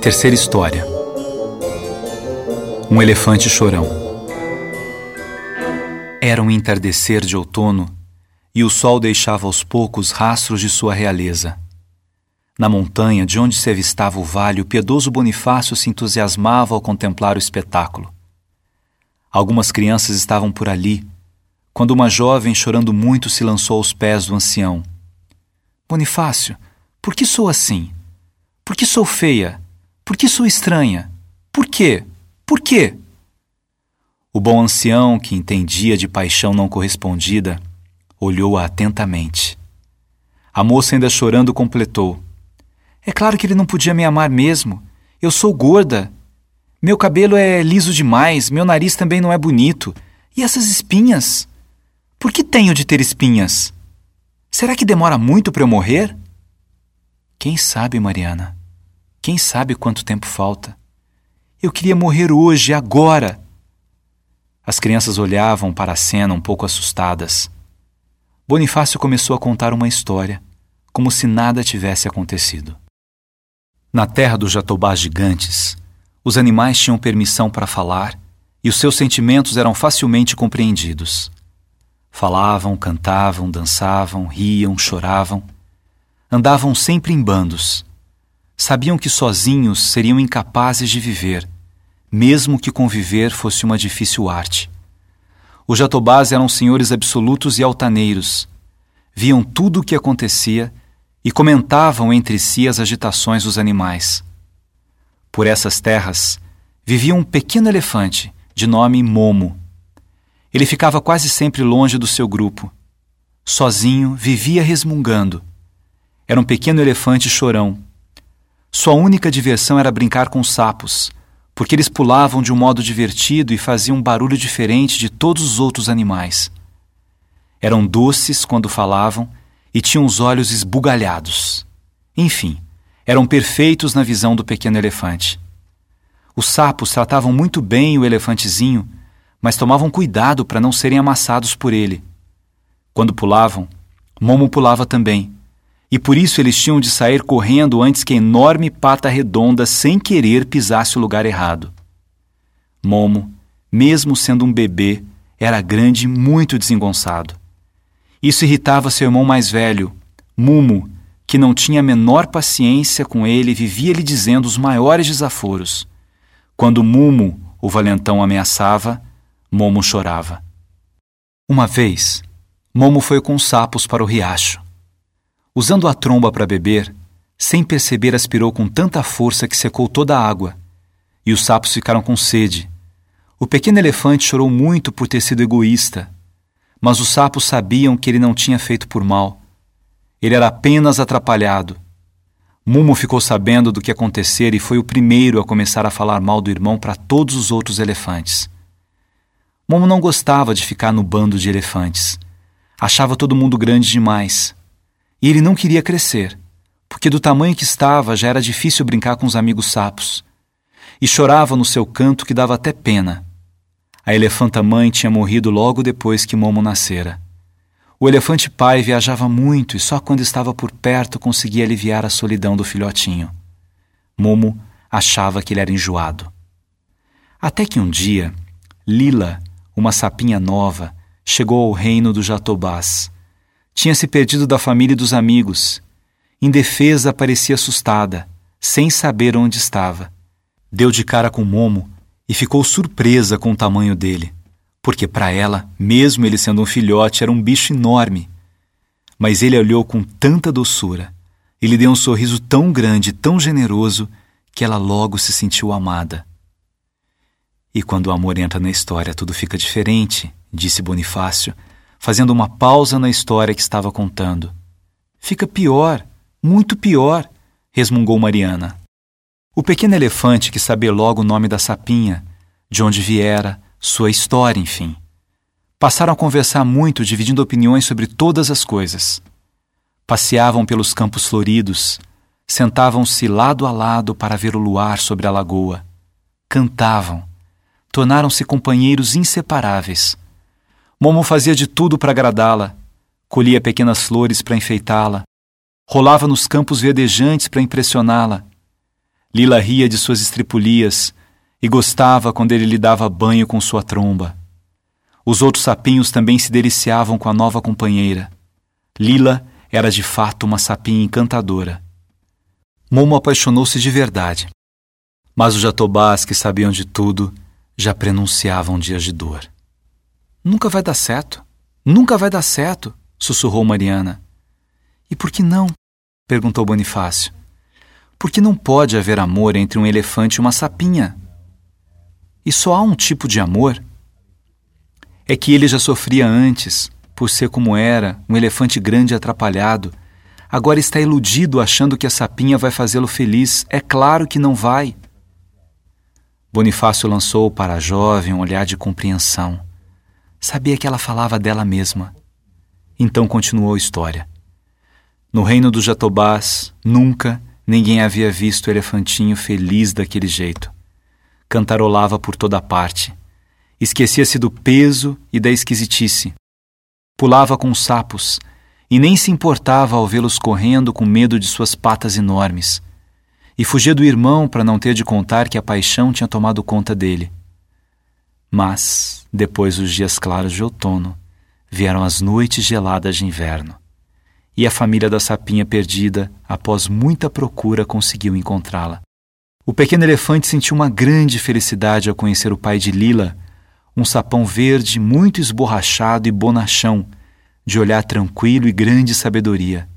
Terceira história: Um elefante chorão. Era um entardecer de outono e o sol deixava aos poucos rastros de sua realeza. Na montanha, de onde se avistava o vale, o piedoso Bonifácio se entusiasmava ao contemplar o espetáculo. Algumas crianças estavam por ali, quando uma jovem, chorando muito, se lançou aos pés do ancião. Bonifácio, por que sou assim? Por que sou feia? Por que sou estranha? Por quê? Por quê? O bom ancião, que entendia de paixão não correspondida, olhou-a atentamente. A moça, ainda chorando, completou: É claro que ele não podia me amar mesmo. Eu sou gorda. Meu cabelo é liso demais, meu nariz também não é bonito. E essas espinhas? Por que tenho de ter espinhas? Será que demora muito para eu morrer? Quem sabe, Mariana? Quem sabe quanto tempo falta? Eu queria morrer hoje, agora. As crianças olhavam para a cena um pouco assustadas. Bonifácio começou a contar uma história, como se nada tivesse acontecido. Na terra dos jatobás gigantes, os animais tinham permissão para falar e os seus sentimentos eram facilmente compreendidos. Falavam, cantavam, dançavam, riam, choravam. Andavam sempre em bandos Sabiam que sozinhos seriam incapazes de viver, mesmo que conviver fosse uma difícil arte. Os jatobás eram senhores absolutos e altaneiros. Viam tudo o que acontecia e comentavam entre si as agitações dos animais. Por essas terras vivia um pequeno elefante, de nome Momo. Ele ficava quase sempre longe do seu grupo. Sozinho, vivia resmungando. Era um pequeno elefante chorão sua única diversão era brincar com sapos, porque eles pulavam de um modo divertido e faziam um barulho diferente de todos os outros animais. Eram doces quando falavam e tinham os olhos esbugalhados. Enfim, eram perfeitos na visão do pequeno elefante. Os sapos tratavam muito bem o elefantezinho, mas tomavam cuidado para não serem amassados por ele. Quando pulavam, Momo pulava também e por isso eles tinham de sair correndo antes que a enorme pata redonda, sem querer, pisasse o lugar errado. Momo, mesmo sendo um bebê, era grande e muito desengonçado. Isso irritava seu irmão mais velho, Mumo, que não tinha a menor paciência com ele e vivia lhe dizendo os maiores desaforos. Quando Mumo, o valentão, ameaçava, Momo chorava. Uma vez, Momo foi com sapos para o riacho. Usando a tromba para beber, sem perceber aspirou com tanta força que secou toda a água. E os sapos ficaram com sede. O pequeno elefante chorou muito por ter sido egoísta, mas os sapos sabiam que ele não tinha feito por mal. Ele era apenas atrapalhado. Mumo ficou sabendo do que acontecera e foi o primeiro a começar a falar mal do irmão para todos os outros elefantes. Momo não gostava de ficar no bando de elefantes. Achava todo mundo grande demais. E ele não queria crescer, porque do tamanho que estava já era difícil brincar com os amigos sapos. E chorava no seu canto que dava até pena. A elefanta mãe tinha morrido logo depois que Momo nascera. O elefante pai viajava muito e só quando estava por perto conseguia aliviar a solidão do filhotinho. Momo achava que ele era enjoado. Até que um dia, Lila, uma sapinha nova, chegou ao reino do Jatobás tinha se perdido da família e dos amigos. Indefesa, parecia assustada, sem saber onde estava. Deu de cara com Momo e ficou surpresa com o tamanho dele, porque para ela, mesmo ele sendo um filhote, era um bicho enorme. Mas ele olhou com tanta doçura e lhe deu um sorriso tão grande, tão generoso, que ela logo se sentiu amada. E quando o amor entra na história, tudo fica diferente, disse Bonifácio fazendo uma pausa na história que estava contando. Fica pior, muito pior, resmungou Mariana. O pequeno elefante que sabia logo o nome da sapinha, de onde viera, sua história, enfim. Passaram a conversar muito, dividindo opiniões sobre todas as coisas. Passeavam pelos campos floridos, sentavam-se lado a lado para ver o luar sobre a lagoa. Cantavam, tornaram-se companheiros inseparáveis Momo fazia de tudo para agradá-la. Colhia pequenas flores para enfeitá-la. rolava nos campos verdejantes para impressioná-la. Lila ria de suas estripulias e gostava quando ele lhe dava banho com sua tromba. Os outros sapinhos também se deliciavam com a nova companheira. Lila era de fato uma sapinha encantadora. Momo apaixonou-se de verdade. Mas os jatobás, que sabiam de tudo, já prenunciavam dias de dor. Nunca vai dar certo. Nunca vai dar certo, sussurrou Mariana. E por que não? perguntou Bonifácio. Porque não pode haver amor entre um elefante e uma sapinha. E só há um tipo de amor? É que ele já sofria antes, por ser como era, um elefante grande e atrapalhado. Agora está iludido achando que a sapinha vai fazê-lo feliz. É claro que não vai. Bonifácio lançou para a jovem um olhar de compreensão. Sabia que ela falava dela mesma. Então continuou a história. No reino dos Jatobás, nunca ninguém havia visto o elefantinho feliz daquele jeito. Cantarolava por toda parte. Esquecia-se do peso e da esquisitice. Pulava com os sapos e nem se importava ao vê-los correndo com medo de suas patas enormes e fugia do irmão para não ter de contar que a paixão tinha tomado conta dele. Mas, depois dos dias claros de outono, vieram as noites geladas de inverno. E a família da sapinha perdida, após muita procura, conseguiu encontrá-la. O pequeno elefante sentiu uma grande felicidade ao conhecer o pai de Lila, um sapão verde muito esborrachado e bonachão, de olhar tranquilo e grande sabedoria.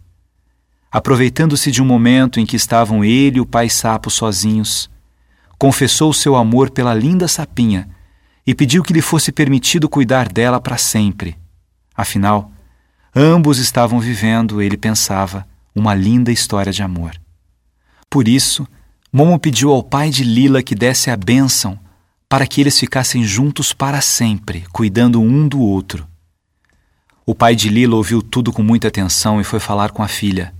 Aproveitando-se de um momento em que estavam ele e o pai sapo sozinhos, confessou seu amor pela linda sapinha e pediu que lhe fosse permitido cuidar dela para sempre. Afinal, ambos estavam vivendo, ele pensava, uma linda história de amor. Por isso, Momo pediu ao pai de Lila que desse a bênção para que eles ficassem juntos para sempre, cuidando um do outro. O pai de Lila ouviu tudo com muita atenção e foi falar com a filha.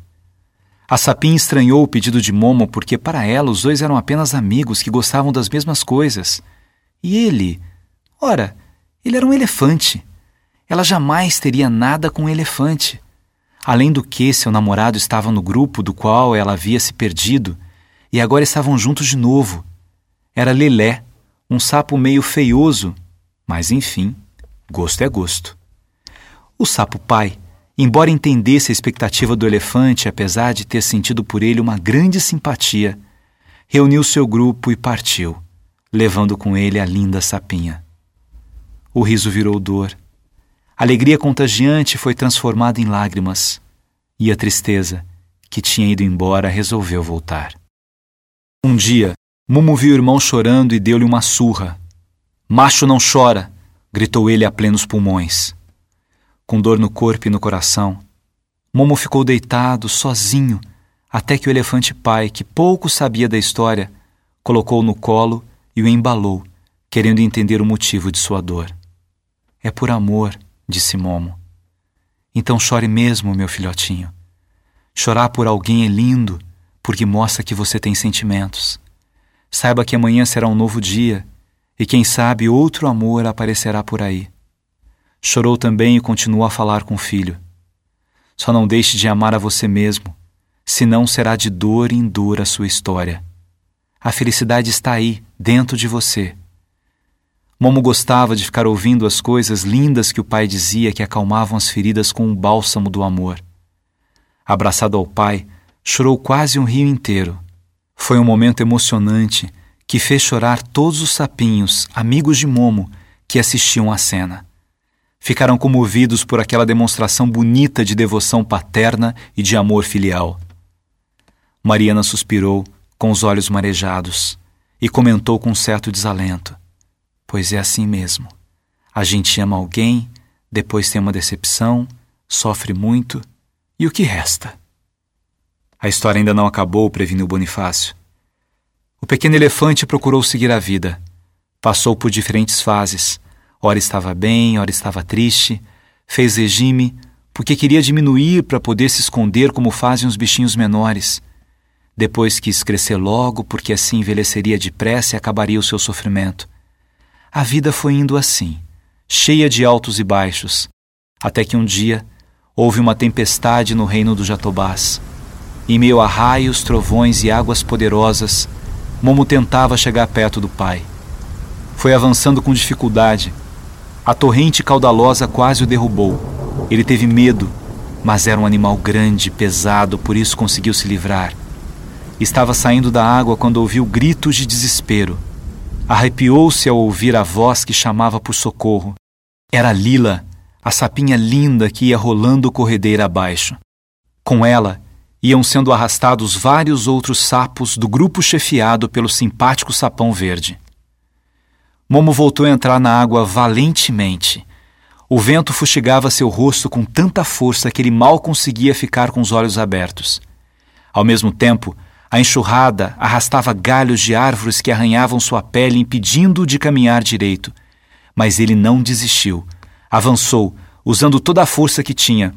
A Sapim estranhou o pedido de Momo porque, para ela, os dois eram apenas amigos que gostavam das mesmas coisas. E ele? Ora, ele era um elefante. Ela jamais teria nada com um elefante. Além do que, seu namorado estava no grupo do qual ela havia se perdido e agora estavam juntos de novo. Era Lelé, um sapo meio feioso, mas enfim, gosto é gosto. O sapo pai Embora entendesse a expectativa do elefante, apesar de ter sentido por ele uma grande simpatia, reuniu seu grupo e partiu, levando com ele a linda sapinha. O riso virou dor. A alegria contagiante foi transformada em lágrimas, e a tristeza, que tinha ido embora, resolveu voltar. Um dia, Mumu viu o irmão chorando e deu-lhe uma surra. Macho não chora! gritou ele a plenos pulmões com dor no corpo e no coração. Momo ficou deitado, sozinho, até que o elefante pai, que pouco sabia da história, colocou-o no colo e o embalou, querendo entender o motivo de sua dor. É por amor, disse Momo. Então chore mesmo, meu filhotinho. Chorar por alguém é lindo, porque mostra que você tem sentimentos. Saiba que amanhã será um novo dia e quem sabe outro amor aparecerá por aí. Chorou também e continuou a falar com o filho. Só não deixe de amar a você mesmo, senão será de dor em dor a sua história. A felicidade está aí, dentro de você. Momo gostava de ficar ouvindo as coisas lindas que o pai dizia que acalmavam as feridas com o bálsamo do amor. Abraçado ao pai, chorou quase um rio inteiro. Foi um momento emocionante que fez chorar todos os sapinhos, amigos de Momo, que assistiam à cena ficaram comovidos por aquela demonstração bonita de devoção paterna e de amor filial. Mariana suspirou, com os olhos marejados, e comentou com certo desalento: Pois é assim mesmo. A gente ama alguém, depois tem uma decepção, sofre muito, e o que resta? A história ainda não acabou, preveniu Bonifácio. O pequeno elefante procurou seguir a vida. Passou por diferentes fases Ora estava bem, ora estava triste. Fez regime porque queria diminuir para poder se esconder como fazem os bichinhos menores. Depois quis crescer logo porque assim envelheceria depressa e acabaria o seu sofrimento. A vida foi indo assim, cheia de altos e baixos, até que um dia houve uma tempestade no reino dos Jatobás. Em meio a raios, trovões e águas poderosas, Momo tentava chegar perto do pai. Foi avançando com dificuldade. A torrente caudalosa quase o derrubou. Ele teve medo, mas era um animal grande, pesado, por isso conseguiu se livrar. Estava saindo da água quando ouviu gritos de desespero. Arrepiou-se ao ouvir a voz que chamava por socorro. Era Lila, a sapinha linda que ia rolando corredeira abaixo. Com ela, iam sendo arrastados vários outros sapos do grupo chefiado pelo simpático sapão verde. Momo voltou a entrar na água valentemente. O vento fustigava seu rosto com tanta força que ele mal conseguia ficar com os olhos abertos. Ao mesmo tempo, a enxurrada arrastava galhos de árvores que arranhavam sua pele, impedindo-o de caminhar direito. Mas ele não desistiu. Avançou, usando toda a força que tinha.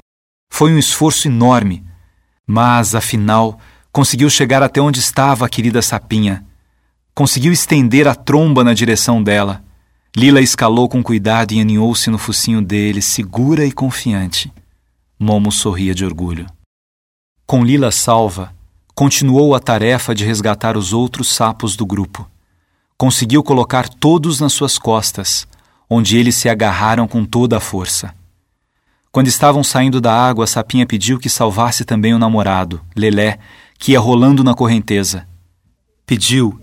Foi um esforço enorme, mas, afinal, conseguiu chegar até onde estava a querida sapinha. Conseguiu estender a tromba na direção dela. Lila escalou com cuidado e aninhou-se no focinho dele, segura e confiante. Momo sorria de orgulho. Com Lila salva, continuou a tarefa de resgatar os outros sapos do grupo. Conseguiu colocar todos nas suas costas, onde eles se agarraram com toda a força. Quando estavam saindo da água, sapinha pediu que salvasse também o namorado, Lelé, que ia rolando na correnteza. Pediu,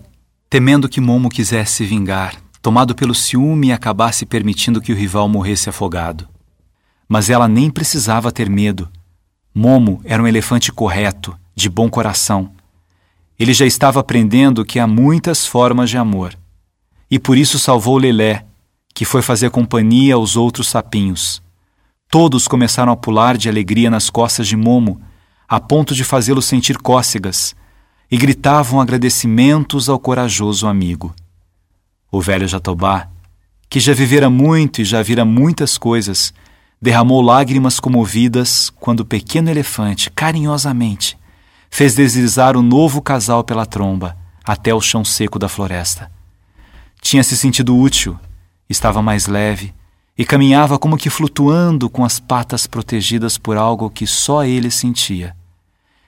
temendo que Momo quisesse se vingar, tomado pelo ciúme e acabasse permitindo que o rival morresse afogado. Mas ela nem precisava ter medo. Momo era um elefante correto, de bom coração. Ele já estava aprendendo que há muitas formas de amor. E por isso salvou Lelé, que foi fazer companhia aos outros sapinhos. Todos começaram a pular de alegria nas costas de Momo, a ponto de fazê-lo sentir cócegas, e gritavam agradecimentos ao corajoso amigo. O velho Jatobá, que já vivera muito e já vira muitas coisas, derramou lágrimas comovidas quando o pequeno elefante, carinhosamente, fez deslizar o novo casal pela tromba até o chão seco da floresta. Tinha se sentido útil, estava mais leve e caminhava como que flutuando com as patas protegidas por algo que só ele sentia.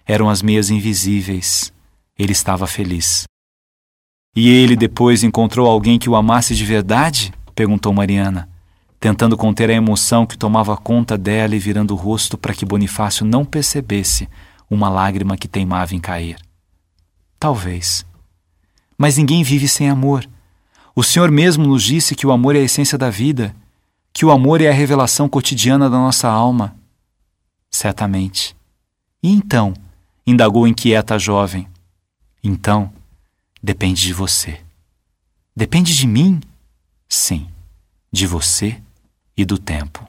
Eram as meias invisíveis. Ele estava feliz. E ele depois encontrou alguém que o amasse de verdade? perguntou Mariana, tentando conter a emoção que tomava conta dela e virando o rosto para que Bonifácio não percebesse uma lágrima que teimava em cair. Talvez. Mas ninguém vive sem amor. O Senhor mesmo nos disse que o amor é a essência da vida que o amor é a revelação cotidiana da nossa alma? Certamente. E então? indagou inquieta a jovem. Então, depende de você. Depende de mim? Sim, de você e do tempo.